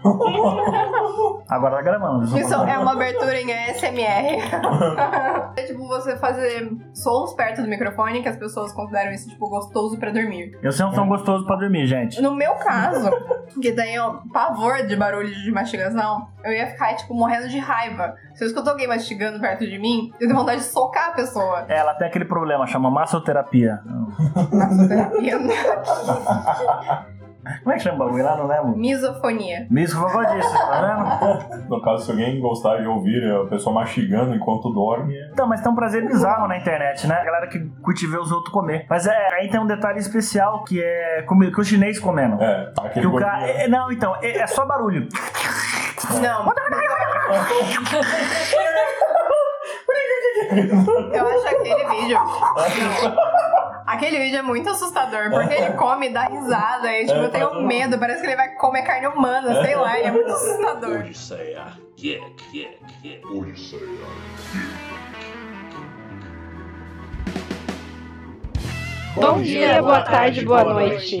Agora tá gravando. Isso é uma abertura em ASMR. é tipo você fazer sons perto do microfone que as pessoas consideram isso tipo gostoso pra dormir. Eu sei um som gostoso pra dormir, gente. No meu caso, que tenho pavor de barulho de mastigação, eu ia ficar, tipo, morrendo de raiva. Se eu escuto alguém mastigando perto de mim, eu tenho vontade de socar a pessoa. É, Ela tem aquele problema, chama massoterapia. Massoterapia. Como é que chama o bagulho lá? Não lembro. Misofonia. Miso falou disso, tá vendo? No caso, se alguém gostar de ouvir a pessoa mastigando enquanto dorme, é- Então, mas tem um prazer bizarro na internet, né? A galera que curte ver os outros comer. Mas é, aí tem um detalhe especial que é comer, que o chinês comendo. é aquele Que gordinho- é- não, então, é, é só barulho. Não. Eu acho aquele vídeo. Aquele vídeo é muito assustador, porque ele come e dá risada. E tipo, eu tenho medo, parece que ele vai comer carne humana, sei lá, ele é muito assustador. Odisseia. Odisseia. Bom dia, boa tarde, boa noite.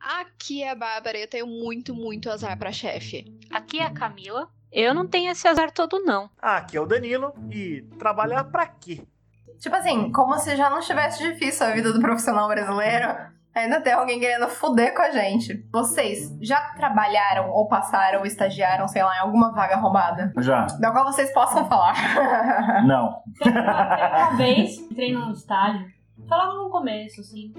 Aqui é a Bárbara e eu tenho muito, muito azar pra chefe. Aqui é a Camila. Eu não tenho esse azar todo, não. Aqui é o Danilo e trabalhar pra quê? Tipo assim, como se já não estivesse difícil a vida do profissional brasileiro, ainda tem alguém querendo foder com a gente. Vocês já trabalharam ou passaram ou estagiaram, sei lá, em alguma vaga arrombada? Já. Da qual vocês possam falar. Não. Uma vez entrei num estágio, falava no começo, assim,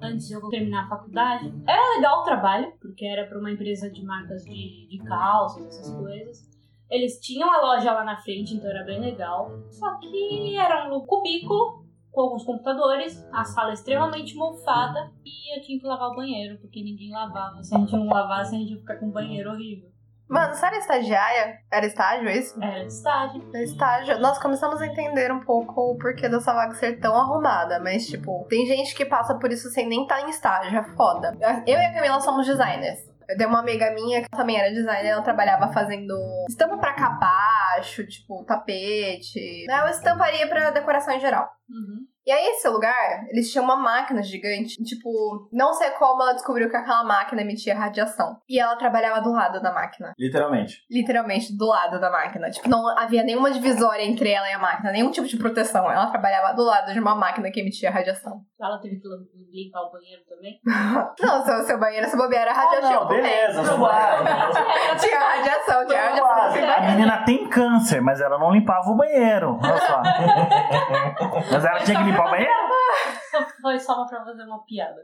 antes de eu terminar a faculdade. Era legal o trabalho, porque era para uma empresa de marcas de, de calças, essas coisas. Eles tinham a loja lá na frente, então era bem legal. Só que era um cubículo com alguns computadores, a sala extremamente mofada e eu tinha que lavar o banheiro, porque ninguém lavava. Se a gente não lavasse, a gente ia ficar com um banheiro horrível. Mano, você era estagiária? Era estágio isso? Era estágio. No estágio, nós começamos a entender um pouco o porquê dessa vaga ser tão arrumada, mas, tipo, tem gente que passa por isso sem nem estar em estágio, é foda. Eu e a Camila somos designers. Eu tenho uma amiga minha que também era designer, ela trabalhava fazendo estampa pra capacho, tipo, tapete. Uma estamparia pra decoração em geral. Uhum. E aí, esse lugar, eles tinham uma máquina gigante. Tipo, não sei como ela descobriu que aquela máquina emitia radiação. E ela trabalhava do lado da máquina. Literalmente. Literalmente do lado da máquina. Tipo, não havia nenhuma divisória entre ela e a máquina, nenhum tipo de proteção. Ela trabalhava do lado de uma máquina que emitia radiação. Ela teve que limpar o banheiro também. Não, seu, seu banheiro, se bobear, era radioativo. Ah, não, beleza, também. suave. Tinha radiação, tinha radiação. A menina tem câncer, mas ela não limpava o banheiro. Olha só. Mas ela tinha que limpar o banheiro? Foi só pra fazer uma piada.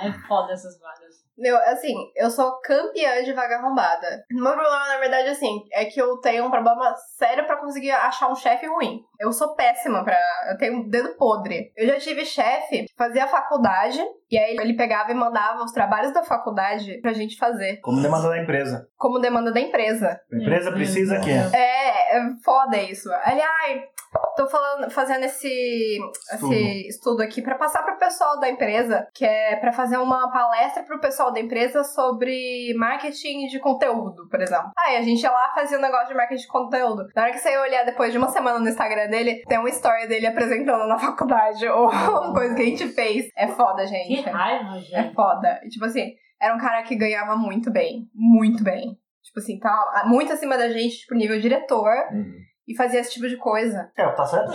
É foda essas vagas. Meu, assim, eu sou campeã de vaga arrombada. O meu problema, na verdade, assim, é que eu tenho um problema sério pra conseguir achar um chefe ruim. Eu sou péssima pra. Eu tenho um dedo podre. Eu já tive chefe que fazia faculdade, e aí ele pegava e mandava os trabalhos da faculdade pra gente fazer. Como demanda da empresa. Como demanda da empresa. A empresa precisa que É, é foda isso. Ele, ai, tô falando, fazendo esse Estudo. esse estudo aqui pra passar pro pessoal da empresa, que é pra fazer uma palestra pro pessoal da empresa sobre marketing de conteúdo, por exemplo. Aí a gente ia lá fazia um negócio de marketing de conteúdo. Na hora que você ia olhar depois de uma semana no Instagram dele, tem uma história dele apresentando na faculdade ou uma coisa que a gente fez. É foda, Que gente. raiva, É gente. foda. E, tipo assim, era um cara que ganhava muito bem. Muito bem. Tipo assim, tá muito acima da gente, tipo, nível diretor. Uhum. E fazia esse tipo de coisa. É, tá certo.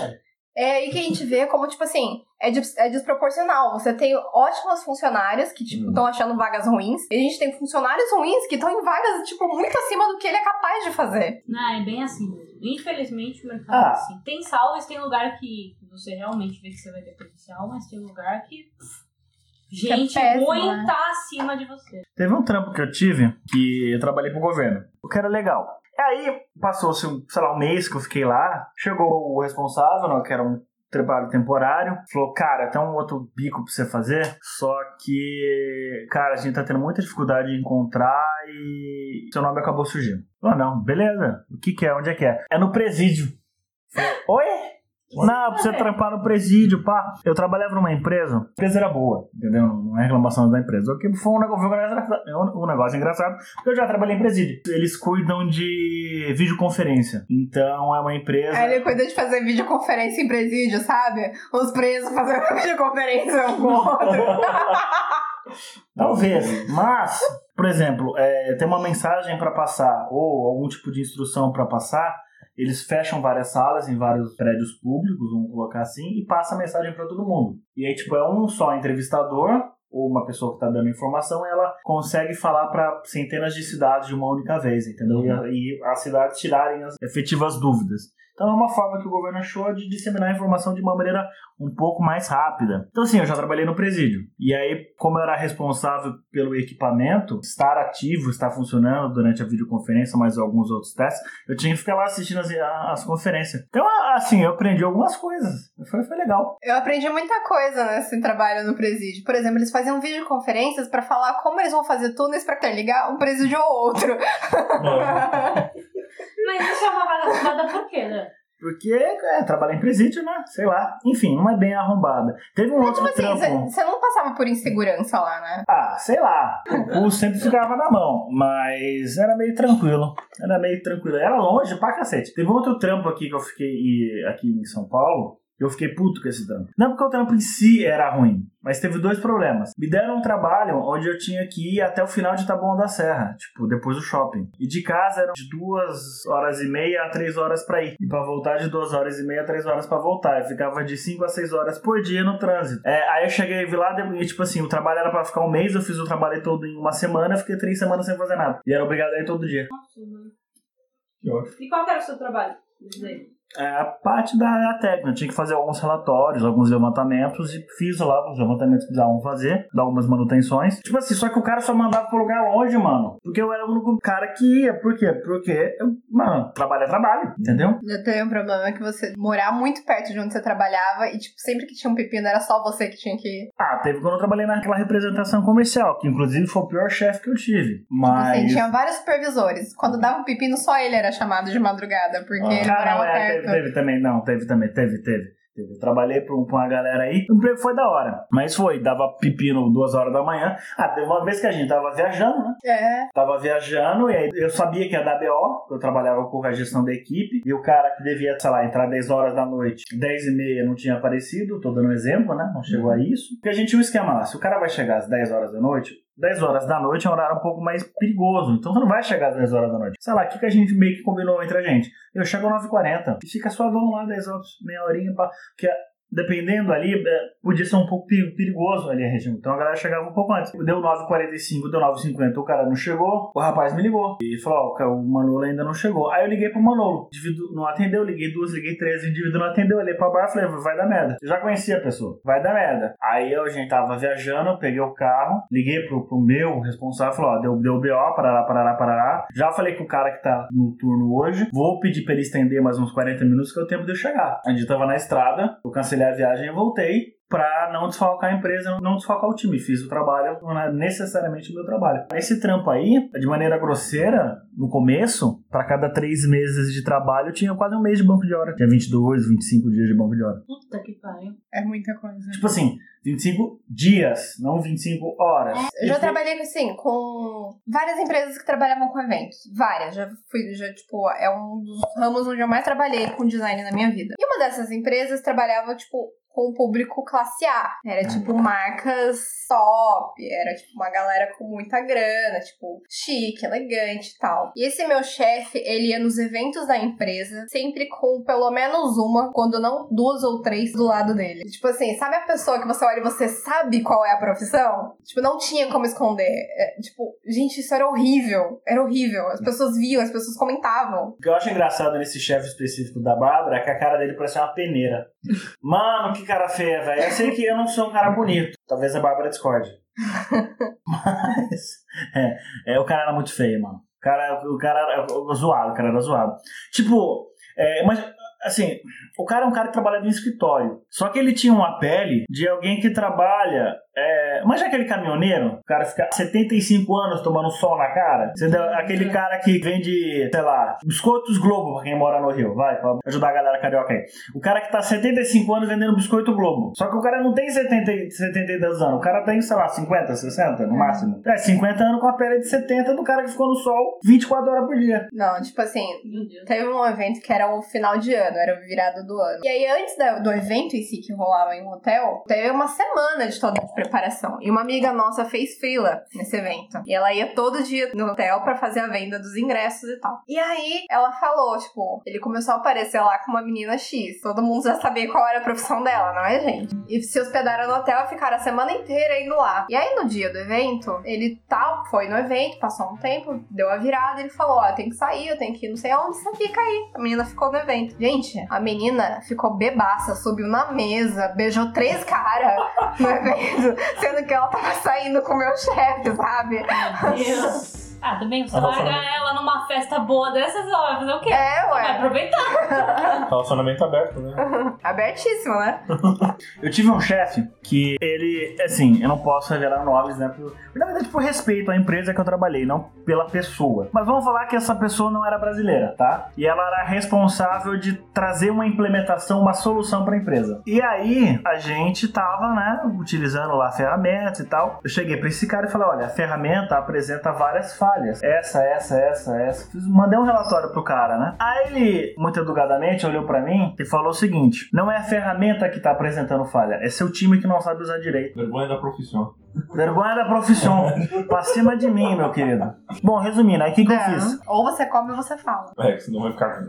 É aí que a gente vê como, tipo assim, é, des- é desproporcional. Você tem ótimos funcionários que, tipo, estão achando vagas ruins. E a gente tem funcionários ruins que estão em vagas, tipo, muito acima do que ele é capaz de fazer. Não, é bem assim mesmo. Infelizmente o mercado Ah. é assim. Tem salves, tem lugar que você realmente vê que você vai ter potencial, mas tem lugar que. pff, Gente é ruim né? acima de você. Teve um trampo que eu tive que eu trabalhei pro governo. O que era legal. Aí passou-se, um, sei lá, um mês que eu fiquei lá. Chegou o responsável, né, que era um trabalho temporário. Falou, cara, tem um outro bico pra você fazer. Só que, cara, a gente tá tendo muita dificuldade de encontrar e seu nome acabou surgindo. Falei, não, beleza. O que que é? Onde é que é? É no presídio. Falei, Oi? Não, pra você trampar no presídio, pá. Eu trabalhava numa empresa, a empresa era boa, entendeu? Não é reclamação da empresa. O que foi um negócio, foi um negócio- engraçado, porque eu já trabalhei em presídio. Eles cuidam de videoconferência. Então é uma empresa. Ele cuida de fazer videoconferência em presídio, sabe? Os presos fazendo videoconferência um com o outro. Talvez, mas Por exemplo, é, tem uma mensagem para passar ou algum tipo de instrução para passar, eles fecham várias salas em vários prédios públicos, vamos colocar assim, e passa a mensagem para todo mundo. E aí, tipo, é um só entrevistador ou uma pessoa que está dando informação, ela consegue falar para centenas de cidades de uma única vez, entendeu? E, a- E, as cidades tirarem as efetivas dúvidas. Então é uma forma que o governo achou de disseminar a informação de uma maneira um pouco mais rápida. Então assim, eu já trabalhei no presídio. E aí, como eu era responsável pelo equipamento, estar ativo, estar funcionando durante a videoconferência, mais alguns outros testes, eu tinha que ficar lá assistindo as, as conferências. Então, assim, eu aprendi algumas coisas. Foi, foi legal. Eu aprendi muita coisa nesse trabalho no presídio. Por exemplo, eles faziam videoconferências pra falar como eles vão fazer túneis pra interligar um presídio ao outro. Mas isso é uma vaga arrombada por quê, né? Porque é, trabalhar em presídio, né? Sei lá. Enfim, não é bem arrombada. Teve um outro Tipo assim, trampo. você não passava por insegurança lá, né? Ah, sei lá. O cu sempre ficava na mão, mas era meio tranquilo. Era meio tranquilo. Era longe pra cacete. Teve um outro trampo aqui que eu fiquei aqui em São Paulo. Eu fiquei puto com esse trampo. Não porque o trampo em si era ruim, mas teve dois problemas. Me deram um trabalho onde eu tinha que ir até o final de Taboão da Serra, tipo, depois do shopping. E de casa eram de duas horas e meia a três horas pra ir. E pra voltar de duas horas e meia a três horas pra voltar. Eu ficava de cinco a seis horas por dia no trânsito. É, aí eu cheguei vi lá e, tipo assim, o trabalho era pra ficar um mês, eu fiz o trabalho todo em uma semana, eu fiquei três semanas sem fazer nada. E era obrigado a ir todo dia. Nossa, mano. Que ótimo. E qual que era o seu trabalho? Diz aí. É, a parte da técnica, eu tinha que fazer alguns relatórios, alguns levantamentos e fiz lá os levantamentos que precisavam fazer, dar algumas manutenções. Tipo assim, só que o cara só mandava pro lugar longe, mano. Porque eu era o único cara que ia. Por quê? Porque, eu, mano, trabalho é trabalho, entendeu? Eu tenho um problema que você morar muito perto de onde você trabalhava e, tipo, sempre que tinha um pepino era só você que tinha que ir. Ah, teve quando eu trabalhei naquela representação comercial, que inclusive foi o pior chefe que eu tive. Tipo assim, Mas. tinha vários supervisores. Quando dava um pepino, só ele era chamado de madrugada, porque ele Ah, morava não, é, perto. Teve, teve também, não, teve também, teve, teve. teve. Eu trabalhei pra uma galera aí, o emprego foi da hora. Mas foi, dava pepino duas horas da manhã. Ah, teve uma vez que a gente tava viajando, né? É. Tava viajando e aí eu sabia que ia dar BO, eu trabalhava com a gestão da equipe, e o cara que devia, sei lá, entrar 10 horas da noite, 10 e meia não tinha aparecido, tô dando um exemplo, né? Não chegou a isso. Porque a gente tinha um esquema lá, se o cara vai chegar às 10 horas da noite, 10 horas da noite é um horário um pouco mais perigoso, então você não vai chegar às 10 horas da noite. Sei lá, o que, que a gente meio que combinou entre a gente? Eu chego às 9h40 e fica suavão lá 10 horas, meia horinha, pra... que dependendo ali, é, podia ser um pouco peri- perigoso ali a região. Então a galera chegava um pouco antes. Deu 9h45, deu 9h50, o cara não chegou, o rapaz me ligou. E falou, ó, o Manolo ainda não chegou. Aí eu liguei pro Manolo, o indivíduo não atendeu, liguei duas, liguei três, o indivíduo não atendeu, olhei pra bar e falei, vai dar merda. Eu já conhecia a pessoa, vai dar merda. Aí eu, a gente tava viajando, peguei o carro, liguei pro, pro meu responsável, falou, ó, deu, deu BO, parará, parará, parará. Já falei com o cara que tá no turno hoje, vou pedir pra ele estender mais uns 40 minutos, que é o tempo de eu chegar. A gente tava na estrada, eu cancelei a viagem e voltei pra não desfalcar a empresa, não desfalcar o time. Fiz o trabalho, não é necessariamente o meu trabalho. Esse trampo aí, de maneira grosseira, no começo, pra cada três meses de trabalho, tinha quase um mês de banco de hora. Tinha 22, 25 dias de banco de hora. Puta que pariu. É muita coisa. Tipo assim, 25 dias, não 25 horas. Eu já trabalhei assim com várias empresas que trabalhavam com eventos. Várias. Já fui, já, tipo, é um dos ramos onde eu mais trabalhei com design na minha vida. E uma dessas empresas trabalhava, tipo, com o público classe A. Era tipo marcas top, era tipo uma galera com muita grana, tipo, chique, elegante e tal. E esse meu chefe, ele ia nos eventos da empresa, sempre com pelo menos uma, quando não duas ou três do lado dele. Tipo assim, sabe a pessoa que você olha e você sabe qual é a profissão? Tipo, não tinha como esconder. É, tipo, gente, isso era horrível. Era horrível. As pessoas viam, as pessoas comentavam. O que eu acho engraçado nesse chefe específico da Bárbara é que a cara dele parece uma peneira. Mano, que cara feia, velho. Eu sei que eu não sou um cara bonito. Talvez a Bárbara discorde. Mas. É, é, o cara era muito feio, mano. O cara, o cara era zoado, o cara era zoado. Tipo, é, mas assim, o cara é um cara que trabalha em escritório. Só que ele tinha uma pele de alguém que trabalha. É, mas já aquele caminhoneiro, o cara fica 75 anos tomando sol na cara. Entendeu? Aquele cara que vende, sei lá, biscoitos Globo pra quem mora no Rio, vai, pra ajudar a galera carioca aí. O cara que tá 75 anos vendendo biscoito Globo. Só que o cara não tem 70, e- 72 anos. O cara tem, sei lá, 50, 60 no máximo. É, 50 anos com a pele de 70 do cara que ficou no sol 24 horas por dia. Não, tipo assim. Teve um evento que era o final de ano, era o virado do ano. E aí, antes do evento em si que rolava em um hotel, teve uma semana de toda de preparação. E uma amiga nossa fez fila nesse evento. E ela ia todo dia no hotel pra fazer a venda dos ingressos e tal. E aí ela falou, tipo, ele começou a aparecer lá com uma menina X. Todo mundo já sabia qual era a profissão dela, não é, gente? E se hospedaram no hotel e ficaram a semana inteira indo lá. E aí no dia do evento, ele tal, foi no evento, passou um tempo, deu a virada, ele falou: Ó, tenho que sair, eu tenho que ir não sei aonde, você fica aí. A menina ficou no evento. Gente, a menina ficou bebaça, subiu na mesa, beijou três caras no evento, sendo que ela tava saindo com o meu chefe, sabe? Deus. Ah, também você larga ela numa festa boa dessas, ela vai fazer o quê? É, Vai ué. aproveitar. Relacionamento aberto, né? Abertíssimo, né? Eu tive um chefe que ele, assim, eu não posso revelar nomes, né? Por, na verdade, por respeito à empresa que eu trabalhei, não pela pessoa. Mas vamos falar que essa pessoa não era brasileira, tá? E ela era responsável de trazer uma implementação, uma solução para a empresa. E aí, a gente tava, né, utilizando lá a ferramenta e tal. Eu cheguei para esse cara e falei: olha, a ferramenta apresenta várias falhas. Essa, essa, essa, essa. Fiz- mandei um relatório pro cara, né? Aí ele, muito educadamente, olhou para mim e falou o seguinte: não é a ferramenta que tá apresentando falha, é seu time que não sabe usar direito. Vergonha da profissão. Vergonha da profissão. pra cima de mim, meu querido. Bom, resumindo, aí o que, que eu É. fiz? Ou você come ou você fala. É, senão vai ficar.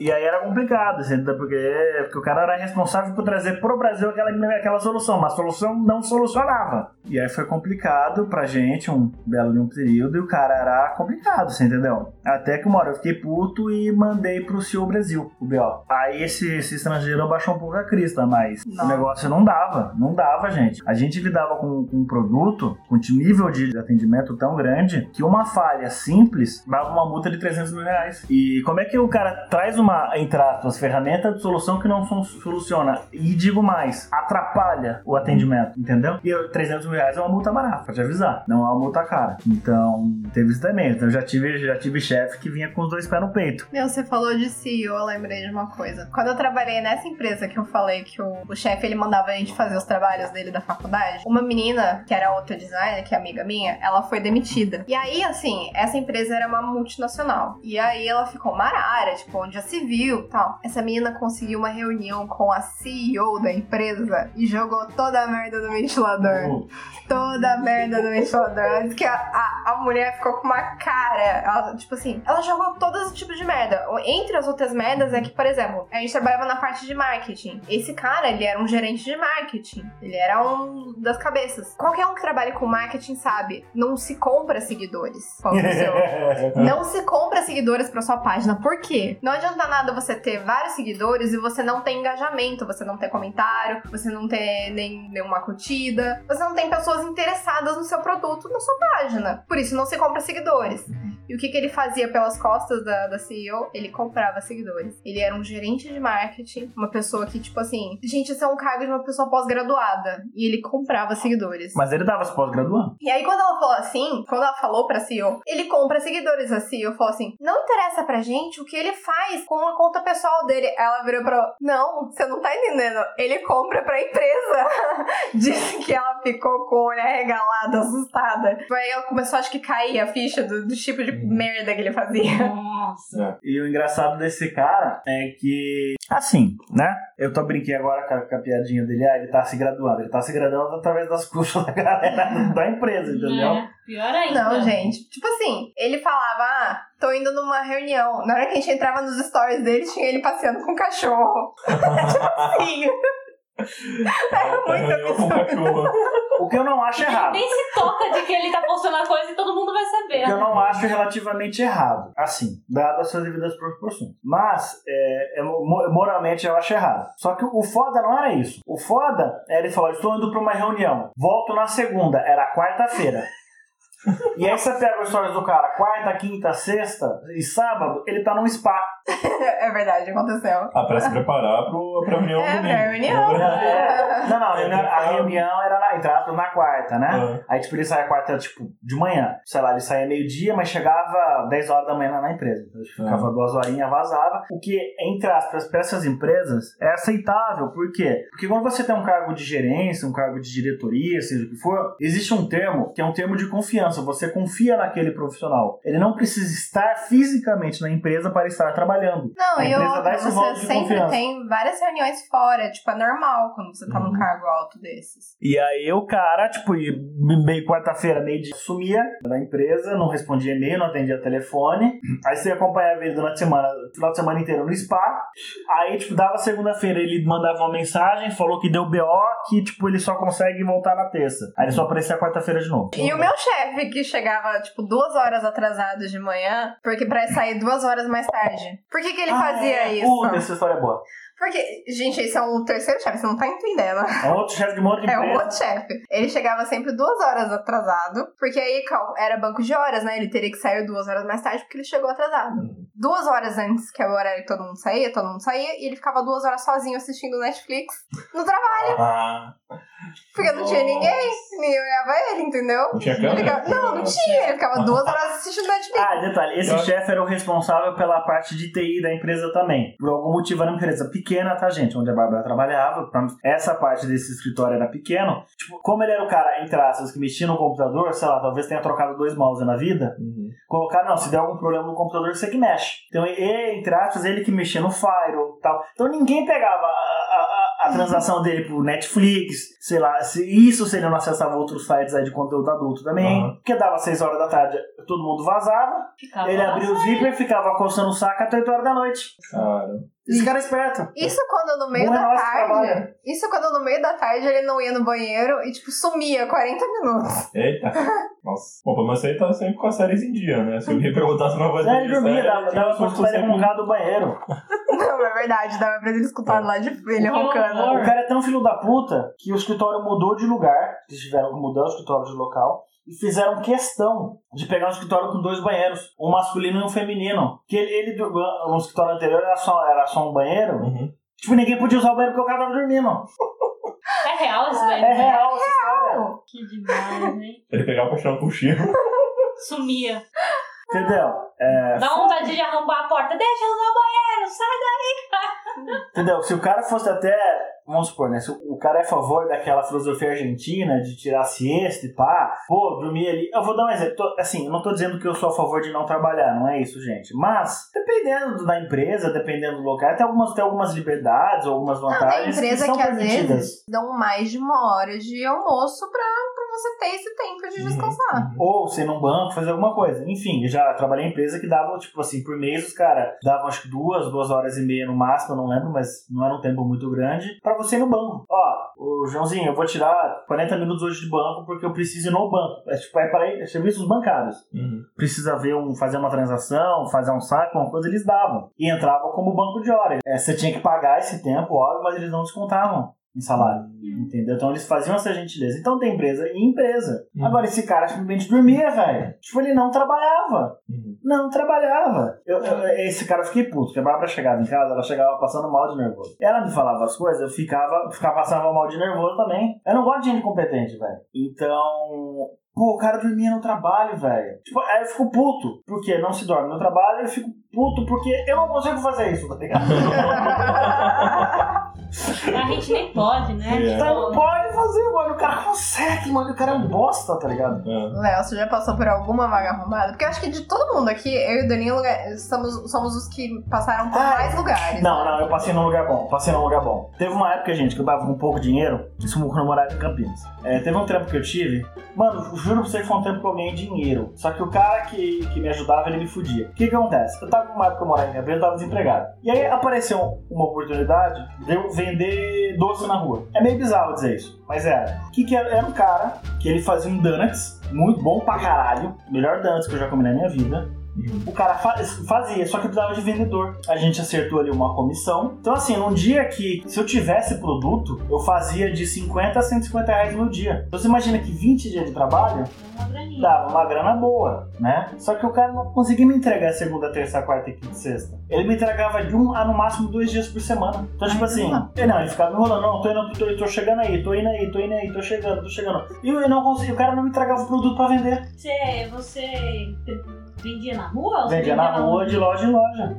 E aí era complicado, assim, porque, porque o cara era responsável por trazer pro Brasil aquela, aquela solução, mas a solução não solucionava. E aí foi complicado pra gente, um belo de um período, e o cara era complicado, você entendeu? Até que uma hora eu fiquei puto e mandei pro CEO Brasil, o BO. Aí esse, esse estrangeiro abaixou um pouco a crista, mas Não. o negócio não dava, não dava, gente. A gente lidava com, com um produto com nível de atendimento tão grande que uma falha simples dava uma multa de 300 mil reais. E como é que o cara traz uma, entre aspas, ferramenta de solução que não soluciona e digo mais, atrapalha o atendimento, entendeu? E eu- 300 mil reais é uma multa barata, pra te avisar, não é uma multa cara. Então, teve isso também. Então, eu já tive, já tive chefe que vinha com os dois pés no peito. Meu, você falou de CEO, eu lembrei de uma coisa. Quando eu trabalhei nessa empresa que eu falei que o, o chefe ele mandava a gente fazer os trabalhos dele da faculdade, uma menina, que era outra designer, que é amiga minha, ela foi demitida. E aí, assim, essa empresa era uma multinacional. E aí ela ficou marara, tipo, onde já se viu e tal. Essa menina conseguiu uma reunião com a CEO da empresa e jogou toda a merda no ventilador toda a merda do ventilador. Antes que a, a, a mulher ficou com uma cara. ela, tipo assim, ela jogou todos os tipos de merda. Entre as outras merdas é que, por exemplo, a gente trabalhava na parte de marketing. Esse cara, ele era um gerente de marketing. Ele era um das cabeças. Qualquer um que trabalha com marketing sabe, não se compra seguidores. Não se compra seguidores pra sua página. Por quê? Não adianta nada você ter vários seguidores e você não ter engajamento, você não ter comentário, você não ter nem nenhuma curtida, você não tem pessoas interessadas no seu produto na sua página. Por isso não se compra seguidores. E o que, que ele fazia pelas costas da, da CEO? Ele comprava seguidores. Ele era um gerente de marketing, uma pessoa que, tipo assim, gente, isso é um cargo de uma pessoa pós-graduada. E ele comprava seguidores. Mas ele dava se pós-graduando. E aí, quando ela falou assim, quando ela falou pra CEO, ele compra seguidores. A CEO falou assim: não interessa pra gente o que ele faz com a conta pessoal dele. Ela virou pra. Não, você não tá entendendo. Ele compra pra empresa. Disse que ela ficou com o olho arregalado, assustada. Aí ela começou, acho que, cair a ficha do, do tipo de merda que ele fazia. Nossa. E o engraçado desse cara é que, assim, né? Eu tô brinquei agora com a, com a piadinha dele, ah, ele tá se graduando. Ele tá se graduando através das custas da galera da empresa, entendeu? É, pior ainda. Não, gente. Tipo assim, ele falava, ah, tô indo numa reunião. Na hora que a gente entrava nos stories dele, tinha ele passeando com o cachorro. tipo assim. Era muito absurdo. O que eu não acho errado. Nem se toca de que ele tá postando a coisa e todo mundo vai saber. O que eu não acho relativamente errado. Assim, dado as suas devidas proporções. Mas, é, é, mo- moralmente eu acho errado. Só que o foda não era isso. O foda é ele falar: estou indo pra uma reunião. Volto na segunda. Era quarta-feira. E aí você pega as histórias do cara, quarta, quinta, sexta e sábado, ele tá num spa. É verdade, aconteceu. Ah, pra se preparar pro, pra reunião É, pra reunião. É. Não, não, a reunião, a reunião era na, entre aspas, na quarta, né? Aí, tipo, ele saía quarta, tipo, de manhã. Sei lá, ele saía meio-dia, mas chegava 10 horas da manhã na- empresa. Então, ficava duas horinhas, vazava. O que, entre aspas, para essas empresas é aceitável. Por quê? Porque quando você tem um cargo de gerência, um cargo de diretoria, seja o que for, existe um termo que é um termo de confiança. Confiança, você confia naquele profissional. Ele não precisa estar fisicamente na empresa para estar trabalhando. Não, A e voto você sempre confiança. tem várias reuniões fora, tipo, é normal quando você tá num Uhum. cargo alto desses. E aí o cara, tipo, meio quarta-feira, meio dia, sumia da empresa, não respondia e-mail, não atendia telefone. Aí você acompanhava ele durante a semana, final de semana inteiro no spa. Aí, tipo, dava segunda-feira, ele mandava uma mensagem, falou que deu BO, que, tipo, ele só consegue voltar na terça. Aí ele só aparecia quarta-feira de novo. E o meu chefe, que chegava, tipo, duas horas atrasado de manhã, porque pra sair duas horas mais tarde. Por que, que ele Ah, fazia é. isso? Puta, essa história é boa. Porque, gente, esse é um terceiro chefe, você não tá entendendo. É outro chefe de uma outra É um outro chefe. Ele chegava sempre duas horas atrasado, porque aí era banco de horas, né? Ele teria que sair duas horas mais tarde porque ele chegou atrasado. Duas horas antes, que é o horário que todo mundo saía, todo mundo saía, e ele ficava duas horas sozinho assistindo Netflix no trabalho, Ah, porque não tinha ninguém, ninguém olhava ele, entendeu? não tinha Ele câmera? ficava- não, não tinha, ele ficava duas horas assistindo Netflix. Ah, detalhe, esse Eu- chefe era o responsável pela parte de TI da empresa também. Por algum motivo era uma empresa pequena, tá, gente? Onde a Bárbara trabalhava. Essa parte desse escritório era pequeno. Tipo, como ele era o cara, entre aspas, que mexia no computador, sei lá, talvez tenha trocado dois mouse na vida. Uhum. Colocar, não, se der algum problema no computador, você que mexe. Então, ele, entre aspas, ele que mexia no Firewall e tal. Então, ninguém pegava a, a, a- a transação dele pro Netflix, sei lá, se isso se ele não acessava outros sites aí de conteúdo adulto também. Aham. Porque dava 6 horas da tarde, todo mundo vazava. Ficava Ele abria o zíper, ficava coçando o saco até 8 horas da noite. Cara, Esse cara é esperto. Isso quando no meio Bom é da tarde. trabalho. Isso quando no meio da tarde ele não ia no banheiro e, tipo, sumia 40 minutos. eita. Nossa. Bom, pelo menos você tá sempre com as séries em dia, né? Se alguém perguntasse uma coisa É, ele dormia, dava, dava pra escutar ele roncar do banheiro. Não, é verdade, dava pra ele escutar lá de ele roncando. O cara é tão filho da puta que o escritório mudou de lugar. Eles tiveram que mudar o escritório de local. E fizeram questão de pegar um escritório com dois banheiros, um masculino e um feminino. Que ele, ele no escritório anterior era só, era só um banheiro. Uhum. Tipo, ninguém podia usar o banheiro porque o cara tava dormindo. É real isso daí? É né? real essa história. Que demais, hein? Ele pegava pra tirar um cochilo. Sumia. Entendeu? É, Dá vontade de arrombar a porta. Deixa eu usar o banheiro, sai daí. Entendeu? Se o cara fosse até. Vamos supor, né? Se o cara é a favor daquela filosofia argentina de tirar siesta e pá, pô, dormir ali. Eu vou dar um exemplo. Tô- assim, eu não tô dizendo que eu sou a favor de não trabalhar, não é isso, gente. Mas, dependendo da empresa, dependendo do local, tem algumas, tem algumas liberdades, algumas Não, vantagens tem empresa que que, são às permitidas. vezes dão mais de uma hora de almoço pra, pra você ter esse tempo de descansar. Ou ser num banco, fazer alguma coisa. Enfim, eu já trabalhei em empresa que dava, tipo assim, por mês os caras davam acho que duas, duas horas e meia no máximo, eu não lembro, mas não era um tempo muito grande, pra você ir no banco. Ó, o Joãozinho, eu vou tirar 40 minutos hoje de banco porque eu preciso ir no banco. É tipo, é para é serviços bancários. Uhum. Precisa ver um, fazer uma transação, fazer um saque, uma coisa, eles davam. E entrava como banco de horas. É, você tinha que pagar esse tempo, óbvio, mas eles não descontavam em salário. Entendeu? Então eles faziam essa gentileza. Então tem empresa e empresa. Uhum. Agora esse cara simplesmente dormia, velho. Tipo, ele não trabalhava. Uhum. Não trabalhava. Eu, eu- esse cara eu fiquei puto, porque a Bárbara chegava em casa, ela chegava passando mal de nervoso. Ela me falava as coisas, eu ficava, ficava passando mal de nervoso também. Eu não gosto de gente competente, velho. Então. Pô, o cara dormia no trabalho, velho. Tipo, aí eu fico puto, porque não se dorme no trabalho, eu fico puto porque eu não consigo fazer isso, tá ligado? A gente nem pode, né? É. Então não pode fazer, mano. O cara consegue, mano. O cara é um bosta, tá ligado? É. Léo, você já passou por alguma vaga arrumada? Porque eu acho que de todo mundo aqui, eu e o Danilo é, somos, somos os que passaram por Ah, mais lugares. Não, não, eu passei num lugar bom. Passei num lugar bom. Teve uma época, gente, que eu tava com pouco dinheiro. Isso quando eu morava em Campinas. É, teve um trampo que eu tive. Mano, juro pra você que foi um tempo que eu ganhei dinheiro. Só que o cara que, que me ajudava, ele me fudia. O que que acontece? Eu tava numa época eu morava em Campinas, eu tava desempregado. E aí apareceu uma oportunidade de eu vender doce na rua. É meio bizarro dizer isso, mas era. O que que era? Era um cara que ele fazia um donuts, muito bom pra caralho. Melhor donuts que eu já comi na minha vida. O cara fa- fazia, só que precisava de vendedor. A gente acertou ali uma comissão. Então, assim, num dia que, se eu tivesse produto, eu fazia de 50 a 150 reais no dia. Então, você imagina que 20 dias de trabalho Uma dava uma grana boa, né? Só que o cara não conseguia me entregar segunda, terça, quarta, quinta e sexta. Ele me entregava de um a no máximo dois dias por semana. Então, tipo assim, ele, não, ele ficava me enrolando, não, tô indo, tô, tô chegando aí, tô indo aí, tô indo aí, tô chegando, tô chegando. E eu não conseguia, o cara não me entregava o produto pra vender. Você, você vendia na rua? você Vendia na rua, de loja em loja.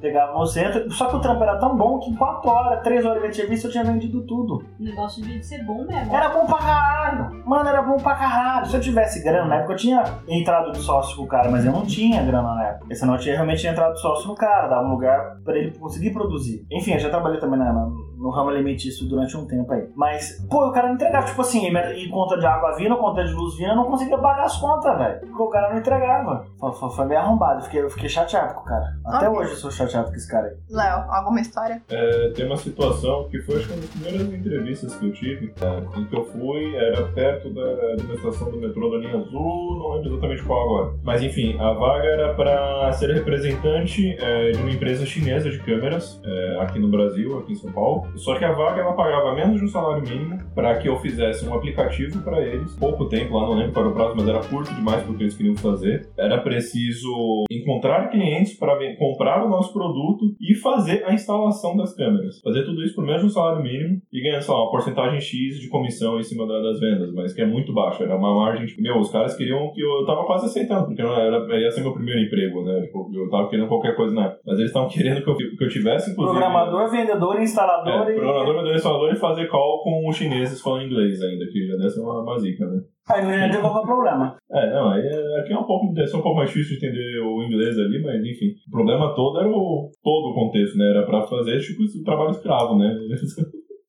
Pegava você, só que o trampo era tão bom que em 4 horas, 3 horas de serviço eu tinha vendido tudo. O negócio devia ser bom mesmo. Era bom pra caralho. Mano, era bom pra caralho. Se eu tivesse grana na época, eu tinha entrado de sócio com o cara, mas eu não tinha grana na época. Senão eu tinha realmente entrado de sócio no cara, dava um lugar pra ele conseguir produzir. Enfim, eu já trabalhei também na, na- no ramo alimentício durante um tempo aí. Mas, pô, o cara não entregava. Tipo assim, e conta de água vindo, conta de luz vindo, eu não conseguia pagar as contas, velho. Porque o cara não entregava. Foi, foi, foi meio arrombado. Eu fiquei, eu fiquei chateado com o cara. Até Ok. hoje eu sou chateado com esse cara aí. Léo, alguma história? É, tem uma situação que foi acho que uma das primeiras entrevistas que eu tive, é, em que eu fui, era perto da, de uma estação do metrô da linha azul, não lembro exatamente qual agora. Mas enfim, a vaga era para ser representante é, de uma empresa chinesa de câmeras é, aqui no Brasil, aqui em São Paulo. Só que a vaga ela pagava menos de um salário mínimo para que eu fizesse um aplicativo para eles. Pouco tempo lá, não lembro qual era o prazo, mas era curto demais porque eles queriam fazer. Era preciso encontrar clientes para comprar o nosso produto e fazer a instalação das câmeras. Fazer tudo isso por menos de um salário mínimo e ganhar, lá, uma porcentagem X de comissão em cima da- das vendas, mas que é muito baixo. Era uma margem. Meu, os caras queriam que eu, tava quase aceitando, porque não era, ia ser meu primeiro emprego, né? Tipo, eu tava querendo qualquer coisa na. Mas eles estavam querendo que eu, que eu tivesse, inclusive. Programador, vendedor, instalador É, e. programador, vendedor, instalador e fazer call com os chineses falando inglês ainda, que já deve ser uma, uma zica, né? Aí não ia ter qual que é o problema. É, não, aí é- aqui é um pouco, deve ser um pouco mais difícil de entender o inglês ali, mas enfim. O problema todo era o todo o contexto, né? Era pra fazer tipo esse trabalho escravo, né?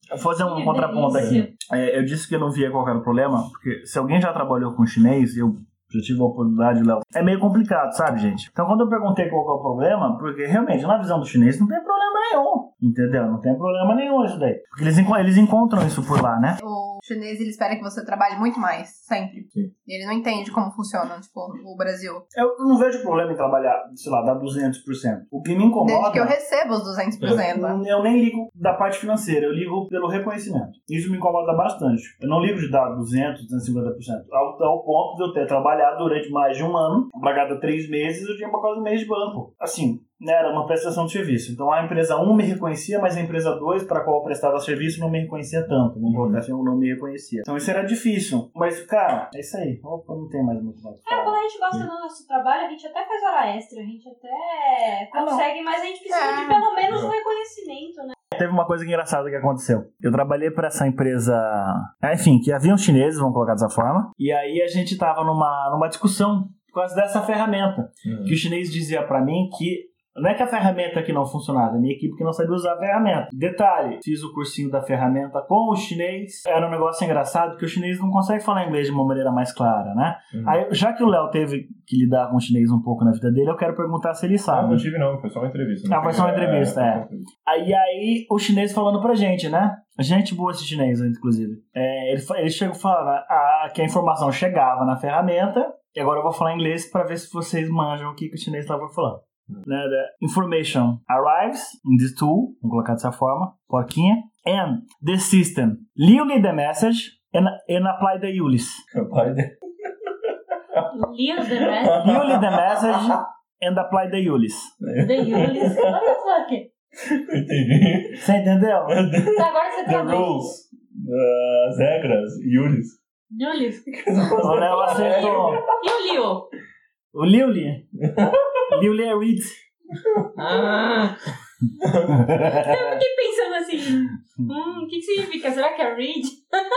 Vou fazer um contraponto aqui. É, eu disse que eu não via qual era o problema, porque se alguém já trabalhou com chinês, eu já tive a oportunidade, Léo, é meio complicado, sabe, gente? Então, quando eu perguntei qual é o problema, porque realmente, na visão do chinês, não tem problema nenhum, entendeu? Não tem problema nenhum isso daí. Porque eles, eles encontram isso por lá, né? O chinês, ele espera que você trabalhe muito mais, sempre. Sim. E ele não entende como funciona, tipo, o Brasil. Eu não vejo problema em trabalhar, sei lá, dar 200%. O que me incomoda... Desde que eu recebo os 200%. Eu nem ligo da parte financeira, eu ligo pelo reconhecimento. Isso me incomoda bastante. Eu não ligo de dar 200, 250%. Ao, ao ponto de eu ter trabalhado durante mais de um ano, a cada três meses eu tinha pra quase um mês de banco. Assim, né, era uma prestação de serviço. Então a empresa 1 me reconhecia, mas a empresa 2, para a qual eu prestava serviço, não me reconhecia tanto. Não assim, eu não me reconhecia. Então isso era difícil. Mas, cara, é isso aí. Opa, não tem mais muito mais. o que É, quando a gente gosta do nosso trabalho, a gente até faz hora extra, a gente até Ah, não. consegue, mas a gente precisa É. de pelo menos um reconhecimento, né? Teve uma coisa engraçada que aconteceu. Eu trabalhei para essa empresa, ah, enfim, que havia uns chineses, vamos colocar dessa forma, e aí a gente tava numa, numa discussão por causa dessa ferramenta. Que o chinês dizia para mim que não é que a ferramenta aqui não funcionava, é a minha equipe que não sabia usar a ferramenta. Detalhe, fiz o cursinho da ferramenta com o chinês. Era um negócio engraçado que o chinês não consegue falar inglês de uma maneira mais clara, né? Uhum. Aí, já que o Léo teve que lidar com o chinês um pouco na vida dele, eu quero perguntar se ele Ah, sabe. não tive não, foi só uma entrevista. não Ah, foi só uma tive- entrevista, é. Aí, aí o chinês falando pra gente, né? Gente boa esse chinês, inclusive. É, ele, ele chegou falando ah, que a informação chegava na ferramenta, e agora eu vou falar inglês pra ver se vocês manjam o que, que o chinês estava falando. Né? The information arrives in this tool, vamos colocar dessa forma, porquinha, and the system leave the message and, and apply the ULIS. Capaz de- Leo the Leave the message and apply the ULIS. the Yulis. What the fuck? Entendi. Você entendeu? Tá, agora você The rules. As regras. Yulis. Yulis. O Léo acertou. E o Leo? O Liuli. Liuli é Reed. Ah. Eu fiquei pensando assim, hum, o que, que significa? Será que é read?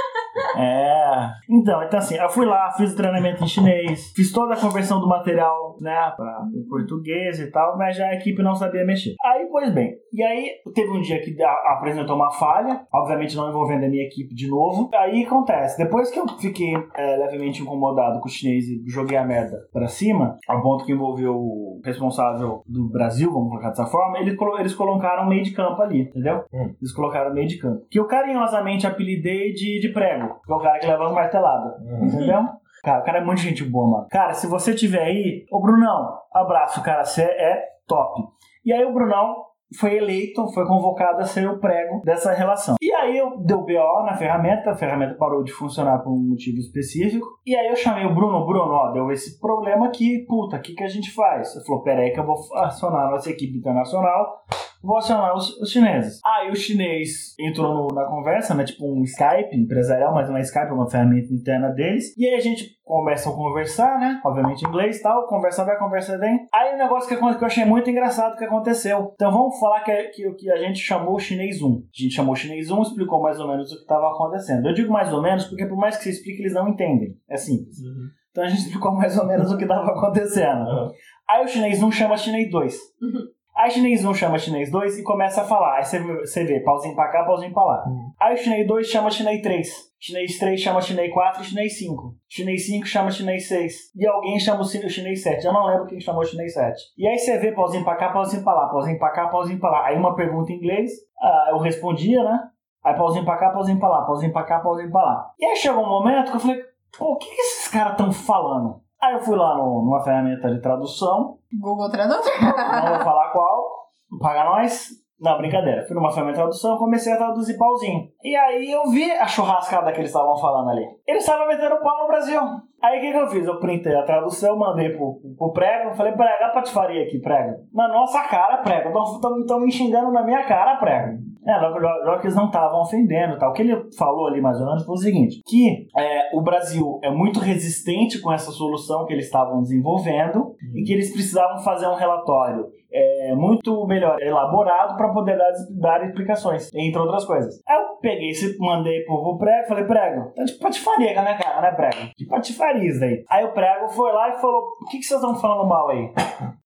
É. Então, então assim, eu fui lá, fiz o treinamento em chinês, fiz toda a conversão do material, né, pra, português e tal, mas já a equipe não sabia mexer. Aí, pois bem, e aí teve um dia que a- apresentou uma falha, obviamente não envolvendo a minha equipe de novo. Aí acontece, depois que eu fiquei é, levemente incomodado com o chinês e joguei a merda pra cima, ao ponto que envolveu o responsável do Brasil, vamos colocar dessa forma, eles, colo- eles colocaram meio de campo ali, entendeu? Eles colocaram meio de campo. Que eu carinhosamente apelidei de, de prego, que é o cara que leva uma martelada. Entendeu? Cara, o cara é muito gente boa, mano. Cara, se você tiver aí, ô Brunão, abraço, cara, você é top. E aí o Brunão foi eleito, foi convocado a ser o prego dessa relação. E aí eu dei o BO na ferramenta, a ferramenta parou de funcionar por um motivo específico. E aí eu chamei o Bruno, Bruno, ó, deu esse problema aqui, puta, o que, que a gente faz? Ele falou, pera aí que eu vou acionar a nossa equipe internacional, vou acionar os, os chineses. Aí o chinês entrou no- na conversa, né? Tipo um Skype empresarial, mas não é Skype, é uma ferramenta interna deles. E aí a gente começa a conversar, né? Obviamente em inglês e tal. Conversa vai, conversa vem. Aí o negócio que, que eu achei muito engraçado que aconteceu. Então vamos falar que, que, que a gente chamou o chinês 1. A gente chamou o chinês 1, explicou mais ou menos o que estava acontecendo. Eu digo mais ou menos porque por mais que você explique, eles não entendem. É simples. Então a gente explicou mais ou menos o que estava acontecendo. Aham. Aí o chinês 1 chama chinês 2. Aí chinês 1 chama chinês 2 e começa a falar. Aí você, vê, pauzinho pra cá, pauzinho pra lá. Uhum. Aí o chinês 2 chama chinês 3. Chinês 3 chama chinês 4 e chinês 5. Chinês 5 chama chinês 6. E alguém chama o chin- o chinês 7. Eu não lembro quem chamou o chinês 7. E aí você vê pauzinho pra cá, pauzinho pra lá, pauzinho pra cá, pauzinho pra lá. Aí uma pergunta em inglês, ah, eu respondia, né? Aí pauzinho pra cá, pauzinho pra lá, pauzinho pra cá, pauzinho pra lá. E aí chegou um momento que eu falei, pô, o que, que esses caras estão falando? Aí eu fui lá no- numa ferramenta de tradução, Google Tradutor. não vou falar qual, paga nós. Não, brincadeira. Fui numa ferramenta de tradução, comecei a traduzir pauzinho. E aí eu vi a churrascada que eles estavam falando ali. Eles estavam metendo pau no Brasil. Aí o que, que eu fiz? Eu printei a tradução, mandei pro, pro prego, falei, prego, a patifaria aqui, prego. Na nossa cara, prego. Estão me xingando na minha cara, prego. É, logo, logo, logo que eles não estavam ofendendo tal. O que ele falou ali mais ou menos foi o seguinte: que é, o Brasil é muito resistente com essa solução que eles estavam desenvolvendo e que eles precisavam fazer um relatório é, muito melhor elaborado para poder dar, dar explicações, entre outras coisas. Aí eu peguei esse, mandei pro, prego, falei, prego, tá de patifaria minha cara, né, prego? De patifaria isso daí. Aí o prego foi lá e falou, o que, que vocês estão falando mal aí?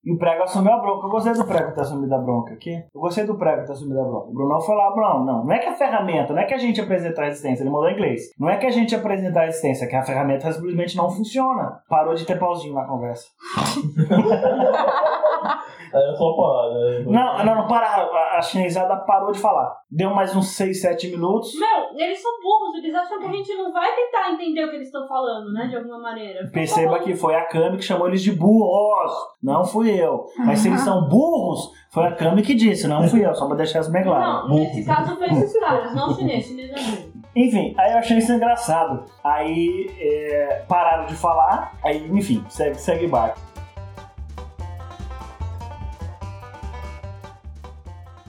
E o prego assumiu a bronca. Eu gostei do prego ter assumido a bronca aqui. Eu gostei do prego ter assumido a bronca. O Brunão foi lá, Brunão, não, não é que a ferramenta, não é que a gente apresenta a resistência, ele mandou em inglês. Não é que a gente apresenta a resistência, é que a ferramenta simplesmente não funciona. Parou de ter pauzinho na conversa. Aí eu só porrada. né? Não, não, não pararam. A, a chinesada parou de falar. Deu mais uns 6, 7 minutos. Meu, eles são burros, eles acham que a gente não vai tentar entender o que eles estão falando, né? De alguma maneira. Perceba que foi a Cami que chamou eles de burros. Não fui eu. Mas se eles são burros, foi a Cami que disse, não fui eu. Só pra deixar isso bem claro. Não, nesse caso foi esses caras, não o chinês, o chinês é. Enfim, aí eu achei isso engraçado. Aí é, pararam de falar. Aí, enfim, segue, segue barco.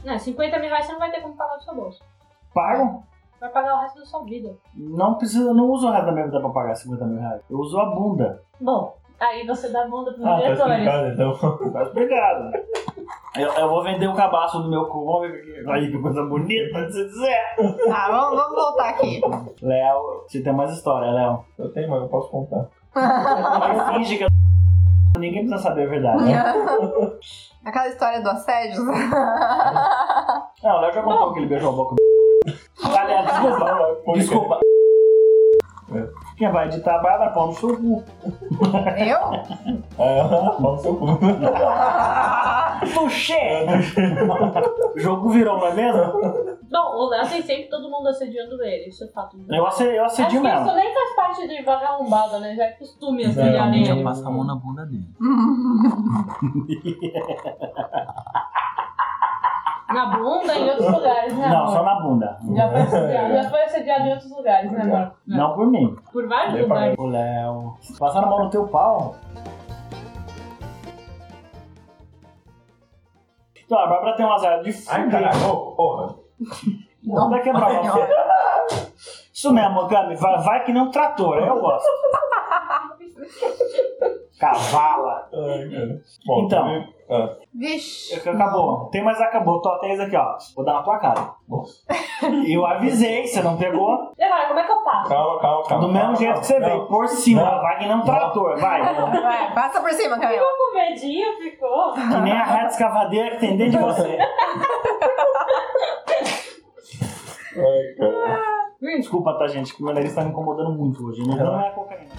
Não, 50 mil reais você não vai ter como pagar do seu bolso. Pagam? Vai pagar o resto da sua vida. Não precisa, não uso o resto da minha vida pra pagar 50 mil reais. Eu uso a bunda. Bom, aí você dá bunda pros Ah, tá diretores. explicado então. Mas obrigado. Eu, eu vou vender o cabaço do meu cu. Vamos ver que, aí, que coisa bonita de se dizer. Tá, vamos, vamos voltar aqui. Léo, você tem mais história, Léo. Eu tenho, mas eu posso contar. Porque finge que eu... Ninguém precisa saber a verdade. Né? Aquela história do assédio. Não, o Léo já contou que ele beijou a boca do. Aliás, desculpa. Desculpa. Quem vai editar vai dar pau no seu cu. Eu? É, pau no seu cu. Puxê! O jogo virou, não é mesmo? Bom, o Léo tem sempre todo mundo assediando ele, isso é fato. Eu assedio, eu Acho assedio que isso mesmo. nem faz parte de vagabundada, né? Já é costume não, ele. Passa a mão na bunda dele. Na bunda e em outros lugares, né, Não, amor? só na bunda. Já foi assediado, já foi assediado em outros lugares, né, amor? Não por mim. Por vários lugares. O Léo. Passaram a mão no teu pau. Então, a Bárbara tem um azar de Ai, fuder. caralho, ô, porra. Não vai quebrar você. Isso mesmo, Gami. Vai, vai que nem um trator. Eu gosto. Cavala. Ai, cara. Bom, Então. também- ah, Vixe. Acabou. Tem mais acabou. Tó, tem esse aqui, ó. Vou dar na tua cara. nossa. Eu avisei, você não pegou. E agora, como é que eu passo? Calma, calma, calma. Do mesmo calma, jeito calma. que você veio, por cima. Não. Vai que nem um trator. Vai. Vai, passa por cima, Camila. Ficou com medinho, ficou. Que nem a reta escavadeira que tem dentro de você. Ai, cara. Desculpa, tá, gente, que o meu nariz tá me incomodando muito hoje. Não, não é cocaína.